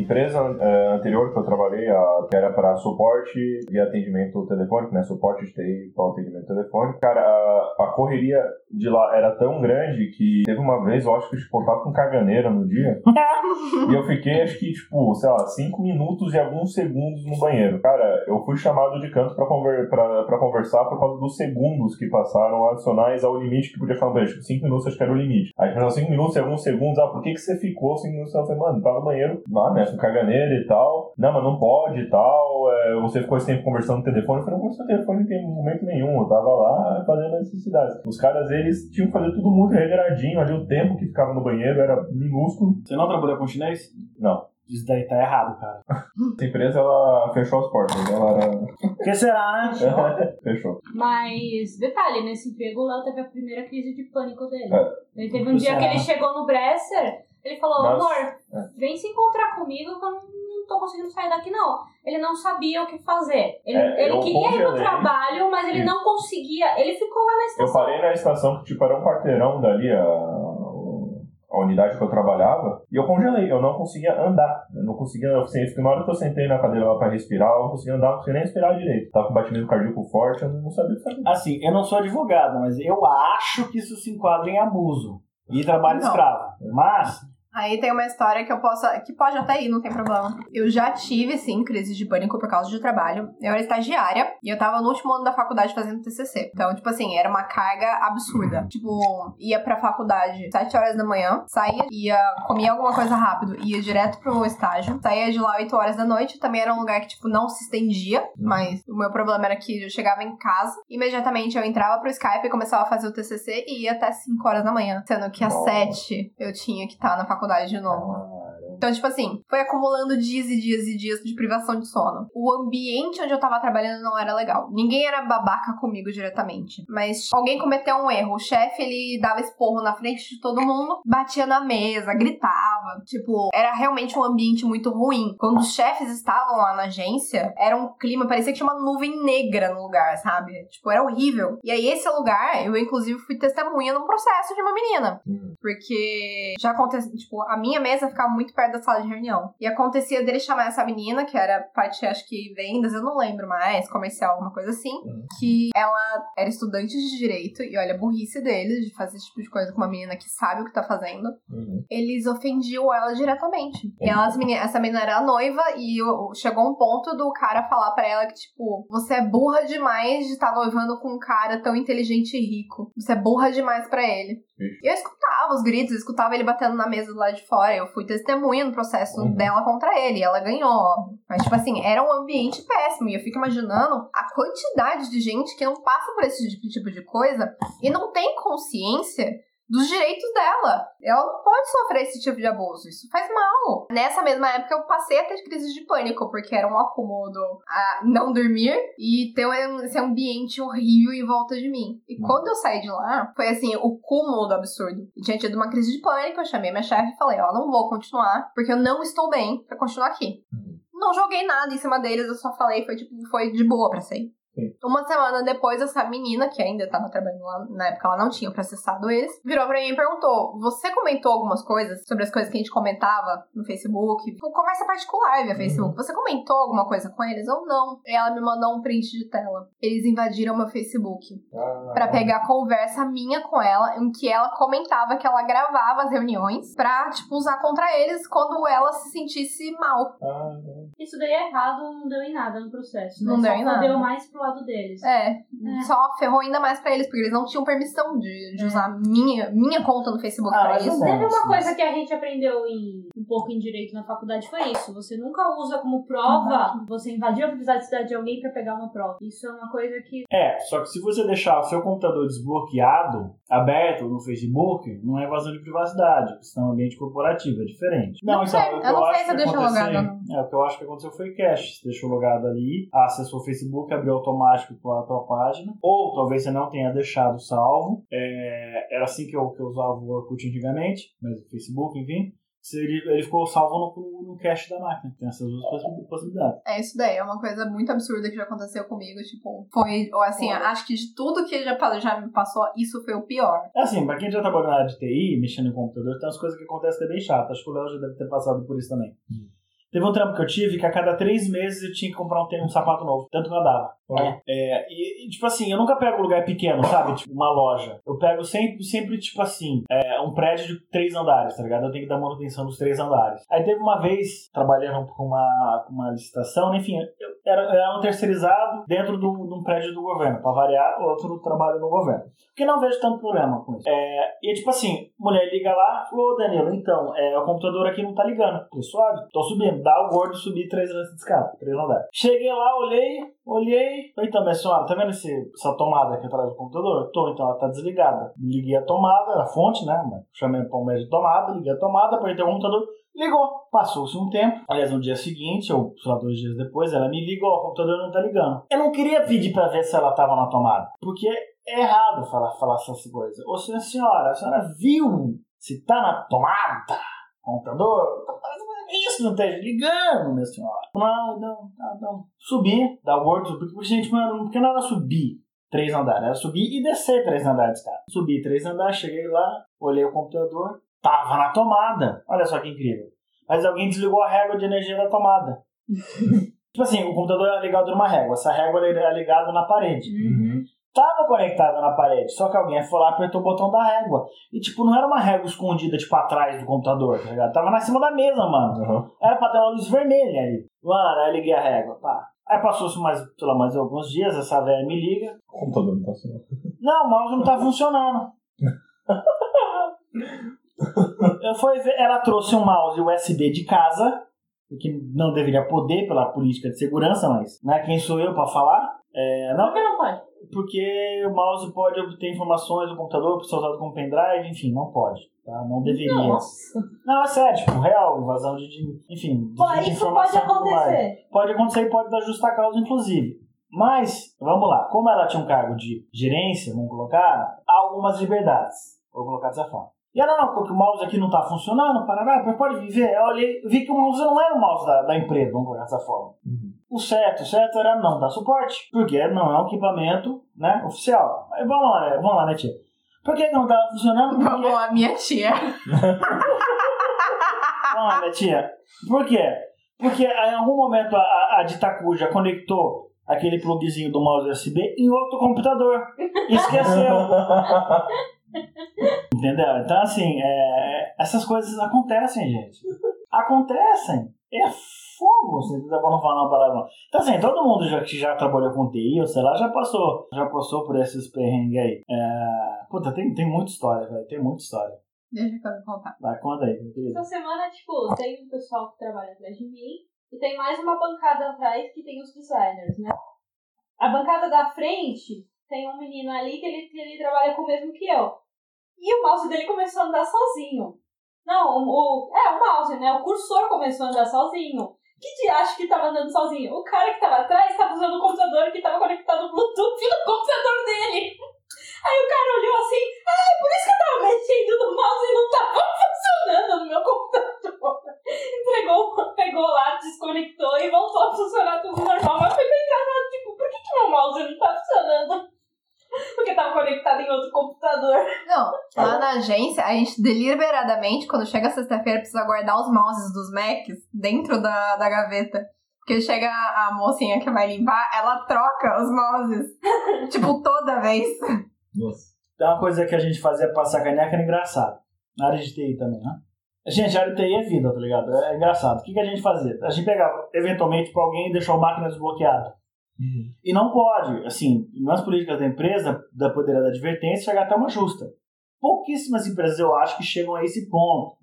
Empresa eh, anterior que eu trabalhei, a, que era para suporte e atendimento telefônico, né? Suporte de TI para atendimento telefônico. Cara, a, a correria de lá era tão grande que teve uma vez, eu acho que tipo, eu tava com caganeira no dia. e eu fiquei, acho que, tipo, sei lá, 5 minutos e alguns segundos no banheiro. Cara, eu fui chamado de canto pra, conver, pra, pra conversar por causa dos segundos que passaram adicionais ao limite que podia ficar no banheiro. Tipo, 5 minutos acho que era o limite. Aí, 5 minutos e alguns segundos, ah, por que, que você ficou 5 minutos? Eu falei, mano, tá no banheiro. Ah, né? Começam a caganeira e tal. Não, mas não pode e tal. É, você ficou esse tempo conversando no telefone. Eu falei, não conversei no telefone em momento nenhum. Eu tava lá fazendo necessidades. Os caras, eles tinham que fazer tudo muito regradinho. Ali o tempo que ficava no banheiro era minúsculo. Você não trabalhou com chinês? Não. Isso daí tá errado, cara. Essa empresa, ela fechou as portas. Ela era... Que será, né? fechou. Mas, detalhe, nesse emprego o Léo teve a primeira crise de pânico dele. É. Ele teve um dia que ele chegou no Bresser, ele falou, Mas- amor, vem se encontrar comigo que eu não, tô conseguindo sair daqui não. Ele não sabia o que fazer. Ele, É, ele eu queria ir pro congelei. trabalho, mas ele Isso. não conseguia. Ele ficou lá na Eu estação. parei na estação que tipo, era um quarteirão dali, a, a unidade que eu trabalhava, e eu congelei, eu não conseguia andar. Eu não conseguia, assim, na hora que eu sentei na cadeira lá pra respirar, eu não conseguia andar, não conseguia nem respirar direito. Tava com batimento cardíaco forte, eu não sabia o que fazer. Assim, eu não sou advogado, mas eu acho que isso se enquadra em abuso e trabalho Não. escravo. Mas, Aí tem uma história que eu posso. que pode até ir, não tem problema. Eu já tive, sim, crise de pânico por causa de trabalho. Eu era estagiária e eu tava no último ano da faculdade fazendo TCC. Então, tipo assim, era uma carga absurda. Tipo, ia pra faculdade 7 horas da manhã, saía, ia, comia alguma coisa rápido, ia direto pro estágio, saía de lá 8 horas da noite. Também era um lugar que, tipo, não se estendia, mas o meu problema era que eu chegava em casa, imediatamente eu entrava pro Skype e começava a fazer o TCC e ia até 5 horas da manhã. Sendo que às Nossa. 7 eu tinha que estar na faculdade de novo. Então, tipo assim, foi acumulando dias e dias e dias de privação de sono. O ambiente onde eu tava trabalhando não era legal. Ninguém era babaca comigo diretamente. Mas alguém cometeu um erro. O chefe, ele dava esporro na frente de todo mundo, batia na mesa, gritava. Tipo, era realmente um ambiente muito ruim. Quando os chefes estavam lá na agência, era um clima, parecia que tinha uma nuvem negra no lugar, sabe? Tipo, era horrível. E aí, esse lugar, eu inclusive fui testemunha num processo de uma menina. Porque já aconteceu, tipo, a minha mesa ficava muito perto da sala de reunião. E acontecia dele chamar essa menina, que era parte, acho que vendas, eu não lembro mais, comercial, alguma coisa assim. Uhum. Que ela era estudante de direito, e olha a burrice deles de fazer esse tipo de coisa com uma menina que sabe o que tá fazendo. Uhum. Eles ofendiam ela diretamente. E elas, meni- essa menina era noiva, e chegou um ponto do cara falar pra ela que, tipo, você é burra demais de estar noivando com um cara tão inteligente e rico. Você é burra demais pra ele. E eu escutava os gritos, eu escutava ele batendo na mesa do lado de fora. Eu fui testemunha no processo Uhum. dela contra ele. Ela ganhou. Mas, tipo assim, era um ambiente péssimo. E eu fico imaginando a quantidade de gente que não passa por esse tipo de coisa e não tem consciência dos direitos dela. Ela não pode sofrer esse tipo de abuso. Isso faz mal. Nessa mesma época, eu passei a ter crise de pânico, porque era um acúmulo a não dormir e ter um- esse ambiente horrível em volta de mim. E Hum. quando eu saí de lá, foi assim, o cúmulo do absurdo. Eu tinha tido uma crise de pânico, eu chamei minha chefe e falei, ó, não vou continuar, porque eu não estou bem pra continuar aqui. Uhum. Não joguei nada em cima deles, eu só falei, foi tipo, foi de boa pra sair. Sim. Uma semana depois, essa menina, que ainda tava trabalhando lá, na época ela não tinha processado eles, virou pra mim e perguntou: Você comentou algumas coisas sobre as coisas que a gente comentava no Facebook? Tipo, conversa particular via Facebook. Você comentou alguma coisa com eles ou não? E ela me mandou um print de tela. Eles invadiram meu Facebook Ah, Pra pegar a conversa minha com ela, em que ela comentava que ela gravava as reuniões pra, tipo, usar contra eles quando ela se sentisse mal. ah, Isso daí é errado, não deu em nada no processo. Né? Não deu Só em nada. Deu mais pro lado deles. É, É. só ferrou ainda mais pra eles, porque eles não tinham permissão de, de É. usar minha, minha conta no Facebook Ah, pra isso. não Teve uma mas- coisa que a gente aprendeu em, um pouco em direito na faculdade foi isso. Você nunca usa como prova você invadiu a privacidade de alguém pra pegar uma prova. Isso é uma coisa que É, só que se você deixar o seu computador desbloqueado, aberto no Facebook, não é evasão de privacidade, porque isso é um ambiente corporativo, é diferente. Não sei, o que eu não sei acho se eu que deixo logado, É, o que eu acho que aconteceu foi cache. Você deixou logado ali, acessou o Facebook, abriu automático a tua página, ou talvez você não tenha deixado salvo. É, era assim que eu, que eu usava o Orkut antigamente, mas o Facebook, enfim. Ele, ele ficou salvo no, no cache da máquina. Tem essas duas possi- possibilidades. É isso daí, é uma coisa muito absurda que já aconteceu comigo, tipo, foi, ou assim, acho que de tudo que já, já me passou, isso foi o pior. É assim, pra quem já trabalhou na área de TI, mexendo em computador, tem umas coisas que acontecem que é bem chato. Acho que o Léo já deve ter passado por isso também. Teve um trampo que eu tive que a cada três meses eu tinha que comprar um, um sapato novo. Tanto que eu andava. Olha. É, e, tipo assim, eu nunca pego um lugar pequeno, sabe? Tipo, uma loja. Eu pego sempre, sempre tipo assim, é, é um prédio de três andares, tá ligado? Eu tenho que dar manutenção dos três andares. Aí teve uma vez, trabalhando com uma, com uma licitação, enfim, eu era, era um terceirizado dentro de um prédio do governo, pra variar, outro trabalho no governo. Porque não vejo tanto problema com isso. É, e tipo assim, mulher liga lá, falou, "Ô, Danilo, então, é, o computador aqui não tá ligando. Falei, suave, tô subindo. Dá o gordo subir três andares de escada, três andares. Cheguei lá, olhei, olhei. Então, minha senhora, tá vendo esse, essa tomada aqui atrás do computador? Tô, então ela tá desligada. Liguei a tomada, a fonte, né? Chamei para um mês de tomada, liguei a tomada, apertei o computador, ligou. Passou-se um tempo, aliás, no dia seguinte, ou sei lá, dois dias depois, ela me ligou, o computador não tá ligando. Eu não queria pedir pra ver se ela tava na tomada, porque é errado falar, falar essas coisas. Ô, senhora, senhora, a senhora viu se tá na tomada? Computador? Isso não esteja ligando, minha senhora. Não, não, não, não. Subir, dar o gordo, porque, gente, mano, porque não era subir três andares, era subir e descer três andares, cara. Subi três andares, cheguei lá, olhei o computador, tava na tomada. Olha só que incrível. Mas alguém desligou a régua de energia da tomada. tipo assim, o computador era ligado numa régua, essa régua era ligada na parede. Tava conectada na parede, só que alguém foi lá e apertou o botão da régua. E, tipo, não era uma régua escondida, tipo, atrás do computador, tá ligado? Tava na cima da mesa, mano. Era pra ter uma luz vermelha ali. Mano, aí liguei a régua, pá. Aí passou-se mais, sei lá, mais alguns dias, essa velha me liga. O computador não tá funcionando. Não, o mouse não tá funcionando. Eu fui ver, ela trouxe um mouse USB de casa, o que não deveria poder pela política de segurança, mas né, quem sou eu pra falar? É, não, Por que não pode? Porque o mouse pode obter informações do computador, pode ser usado como pendrive, enfim, não pode. Tá? Não deveria. Nossa. Não, é sério, tipo, real, invasão de, de enfim, Pô, de isso pode acontecer. Pode acontecer e pode dar justa causa, inclusive. Mas, vamos lá, como ela tinha um cargo de gerência, vamos colocar, há algumas liberdades. Vou colocar dessa forma. E ela, não, porque o mouse aqui não tá funcionando, parará, mas pode viver. Eu olhei, vi que o mouse não era o mouse da, da empresa, vamos colocar dessa forma. O certo, o certo era não dar suporte, porque não é um equipamento né, oficial. Mas vamos lá, né, vamos lá, né, tia? Por que não tava funcionando? Porque... Vamos lá, minha tia. Vamos lá, minha tia. Por quê? Porque em algum momento a, a, a Ditacuja conectou aquele plugzinho do mouse USB em outro computador. Esqueceu. Entendeu? Então, assim, é, essas coisas acontecem, gente. Acontecem. É fogo, você tá bom não falar uma palavra. Então, assim, todo mundo já, que já trabalhou com TI, ou sei lá, já passou, já passou por esses perrengues aí. É, puta, tem, tem muita história, velho. Tem muita história. Deixa eu contar. Vai, conta aí. Essa semana, tipo, tem um pessoal que trabalha atrás de mim e tem mais uma bancada atrás que tem os designers, né? A bancada da frente tem um menino ali que ele, que ele trabalha com o mesmo que eu. E o mouse dele começou a andar sozinho. Não, o, é, o mouse, né? O cursor começou a andar sozinho. Que dia acha que tava andando sozinho? O cara que tava atrás tava usando o computador que tava conectado no Bluetooth no computador dele. Aí o cara olhou assim, ah, por isso que eu tava mexendo no mouse e não tava funcionando no meu computador. Entregou, pegou lá, desconectou e voltou a funcionar tudo normal. Mas foi bem engraçado, tipo, por que, que meu mouse não tá funcionando? Porque tava conectado em outro computador. Não, lá na agência, a gente deliberadamente, quando chega sexta-feira, precisa guardar os mouses dos Macs dentro da, da gaveta. Porque chega a mocinha que vai limpar, ela troca os mouses. tipo, toda vez. Nossa. Tem uma coisa que a gente fazia pra sacanear que era engraçado. Na área de TI também, né? Gente, a área de TI é vida, tá ligado? É engraçado. O que, que a gente fazia? A gente pegava, eventualmente, pra alguém deixar a máquina desbloqueada. E não pode, assim, nas políticas da empresa, da poder da advertência, chegar até uma justa. Pouquíssimas empresas, eu acho, que chegam a esse ponto.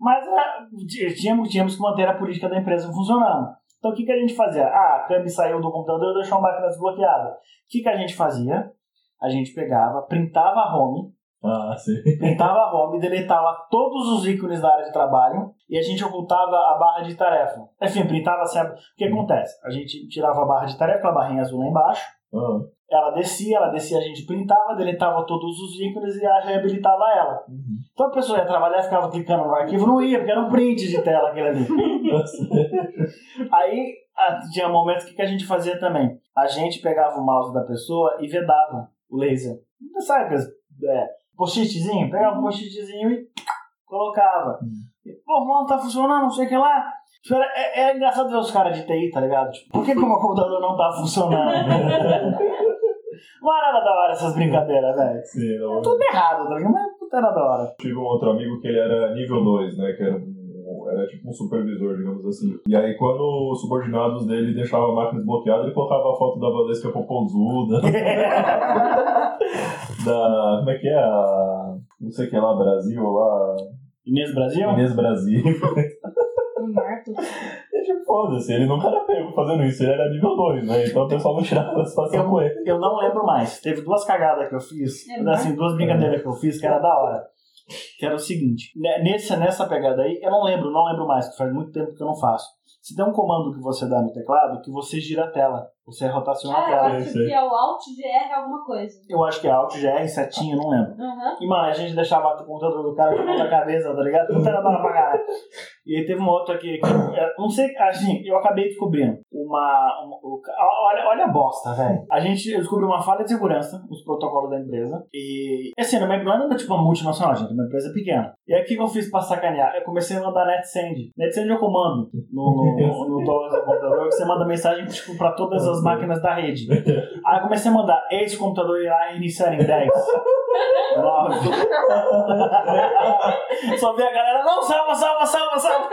Mas é, tínhamos, tínhamos que manter a política da empresa funcionando. Então o que, que a gente fazia? Ah, a Cami saiu do computador e deixou a máquina desbloqueada. O que, que a gente fazia? A gente pegava, printava a home, Ah, sim. printava a home, deletava todos os ícones da área de trabalho e a gente ocultava a barra de tarefa. Enfim, printava assim. a- O que acontece? A gente tirava a barra de tarefa, aquela barrinha azul lá embaixo, Ah, ela descia, ela descia, a gente printava, deletava todos os ícones e a- reabilitava ela. uhum. Então a pessoa ia trabalhar, ficava clicando no arquivo, não ia, porque era um print de tela aquele ali. Aí ah, tinha momentos que, que a gente fazia também. A gente pegava o mouse da pessoa e vedava o laser. Sabe aqueles é, post-itzinho? Pegava um post-itzinho e colocava. E, Pô, o mouse tá funcionando, não sei o que lá. Tipo, era- É, é engraçado ver os caras de TI, tá ligado? Tipo, por que, que o meu computador não tá funcionando? não é nada da hora essas brincadeiras, velho. Sim, não. Tudo errado, tá ligado? Mas, puta, Puta, era da hora. Tive um outro amigo que ele era nível 2, né? Que era, um- era tipo um supervisor, digamos assim. E aí, quando os subordinados dele deixavam a máquina desbloqueada, ele colocava a foto da Valesca Popozuda, da. Como é que é? A, não sei o que lá, Brasil, lá. Inês Brasil? Inês Brasil. Um Marto. Tipo, foda-se, ele nunca era pego fazendo isso, ele era nível 2, né? Então o pessoal não tirava a situação com ele. Eu não lembro mais. Teve duas cagadas que eu fiz. É, assim, duas brincadeiras que eu fiz que era da hora. Que era o seguinte: ne- nessa, nessa pegada aí, eu não lembro, não lembro mais, porque faz muito tempo que eu não faço. Se tem um comando que você dá no teclado que você gira a tela. Você rotaciona a Ah, eu tela. acho sei. que é o Alt GR alguma coisa. Eu acho que é Alt GR, setinha, não lembro. Aham. E, mano, a gente deixava o computador do cara com a cabeça, tá ligado? Puta era pra caralho. E aí teve uma outra aqui, que, é, não sei, assim, eu acabei descobrindo uma, uma- ca- olha, olha a bosta, velho. A gente eu descobriu uma falha de segurança nos protocolos da empresa. E, assim, não é, não era tipo uma multinacional, gente, é uma empresa pequena. E aí o que eu fiz pra sacanear? Eu comecei a mandar NetSend. NetSend é o comando no, no, no, no do computador, que você manda mensagem, tipo, pra todas as máquinas da rede. Aí eu comecei a mandar, esse computador irá iniciar em 10. 9. Só vi a galera, não, salva, salva, salva, salva.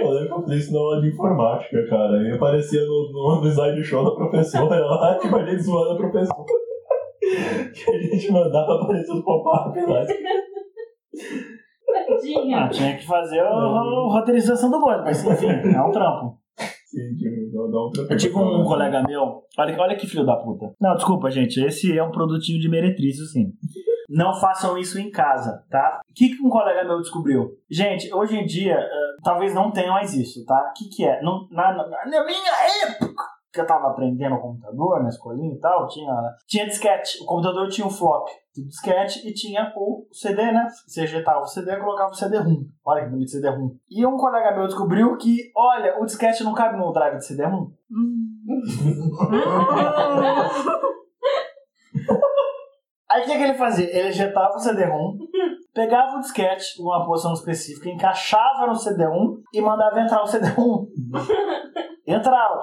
Eu lembro que eu fiz isso na aula de informática, cara. E aparecia no, no, no slideshow da professora lá, tipo, a gente zoando a professora. Que a gente mandava aparecer os pop-up lá. Tadinha. Ah, tinha que fazer o roteirização do boi, mas enfim, é um trampo. Sim, tipo, dá, dá um Eu tive um colega meu, olha, olha que filho da puta. Não, desculpa, gente, esse é um produtinho de meretriz, sim. Não façam isso em casa, tá? O que, que um colega meu descobriu? Gente, hoje em dia, eh, talvez não tenha mais isso, tá? O que, que é? Não- na, na- na minha época, que eu tava aprendendo computador na escolinha e tal, tinha, tinha disquete. O computador tinha um flop do disquete e tinha o CD, né? Você ejetava o CD e colocava o CD-ROM. Olha que bonito CD-ROM. E um colega meu descobriu que, olha, o disquete não cabe no drive de CD-ROM. Aí o que, que ele fazia? Ele ejetava o CD-ROM, pegava o disquete, uma posição específica, encaixava no CD-ROM e mandava entrar o CD-ROM. Entrava.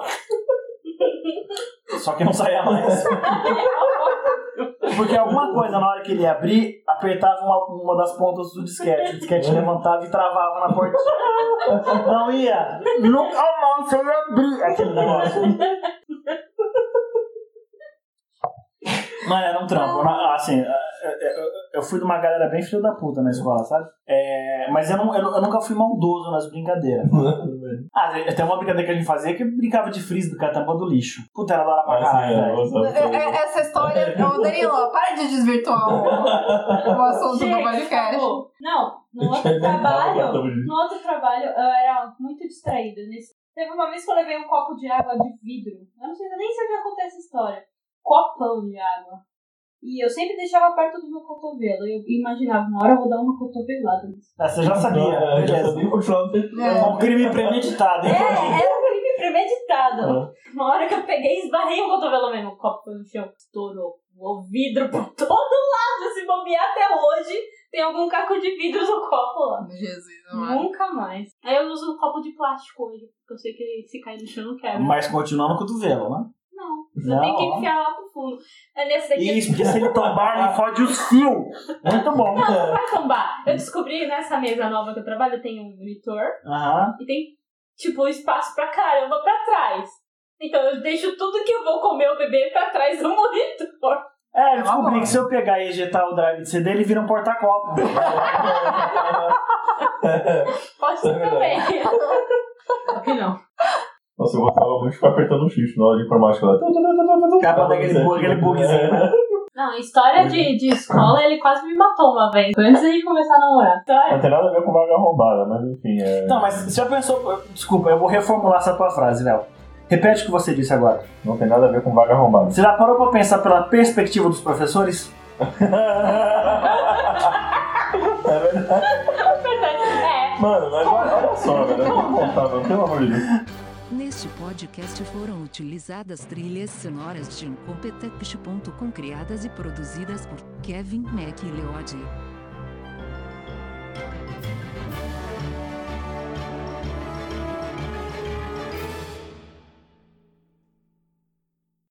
Só que não saía mais. Porque alguma coisa, na hora que ele ia abrir, apertava uma, uma das pontas do disquete. O disquete levantava e travava na portinha. Não ia. Nunca mais eu ia abrir aquele negócio. Mano, era um trampo. Assim, eu- eu- eu fui de uma galera bem filho da puta na escola, sabe? É, mas eu, não, eu, eu nunca fui maldoso nas brincadeiras. Ah, tem uma brincadeira que a gente fazia que brincava de frisbee com a tampa do lixo. Puta, era da hora pra caralho. É- é- Essa história, ô Danilo, para de desvirtuar o, o assunto do Gente, podcast. acabou. Não, no outro trabalho, no outro trabalho eu era muito distraída. Nesse... Teve uma vez que eu levei um copo de água de vidro. Eu não sei, eu nem sei onde acontece essa história. Copão de água. E eu sempre deixava perto do meu cotovelo. Eu imaginava, uma hora eu vou dar uma cotovelada nisso. Ah, você já sabia, É, já beleza. sabia continuar É um crime premeditado, É, era um crime premeditado. Ah. Uma hora que eu peguei e esbarrei o cotovelo mesmo. O copo foi no chão, estourou. O vidro por todo lado. Se bobear até hoje, tem algum caco de vidro no copo lá. Jesus, amado. Nunca mais. Aí eu uso um copo de plástico hoje, porque eu sei que se cair no chão não quebra. Mas continua no cotovelo, né? Não, eu tenho que enfiar lá pro fundo. É nesse daqui. Isso, porque se ele tombar, ele fode os fios. Muito bom. Não, não vai tombar. Eu descobri nessa mesa nova que eu trabalho, tem um monitor Aham. e tem, tipo, espaço pra caramba pra trás. Então eu deixo tudo que eu vou comer ou beber pra trás do monitor. É, eu descobri que se eu pegar e ejetar o drive de CD, ele vira um porta-copo. Pode ser também. Só que não. Nossa, eu gostava muito de ficar apertando o X na hora de informática lá. Acaba daquele bug, aquele bugzinho, né? Não, a história de, de escola, ele quase me matou uma vez. Antes da gente começar a namorar. Não História. tem nada a ver com vaga arrombada, mas enfim, é... Não, mas você já pensou... Desculpa, eu vou reformular essa tua frase, Léo. Repete o que você disse agora. não tem nada a ver com vaga arrombada. Você já parou pra pensar pela perspectiva dos professores? é verdade. É. Mano, mas olha olha só, velho. Eu não contava, pelo amor de Deus. Neste podcast foram utilizadas trilhas sonoras de Incompetech.com criadas e produzidas por Kevin MacLeod.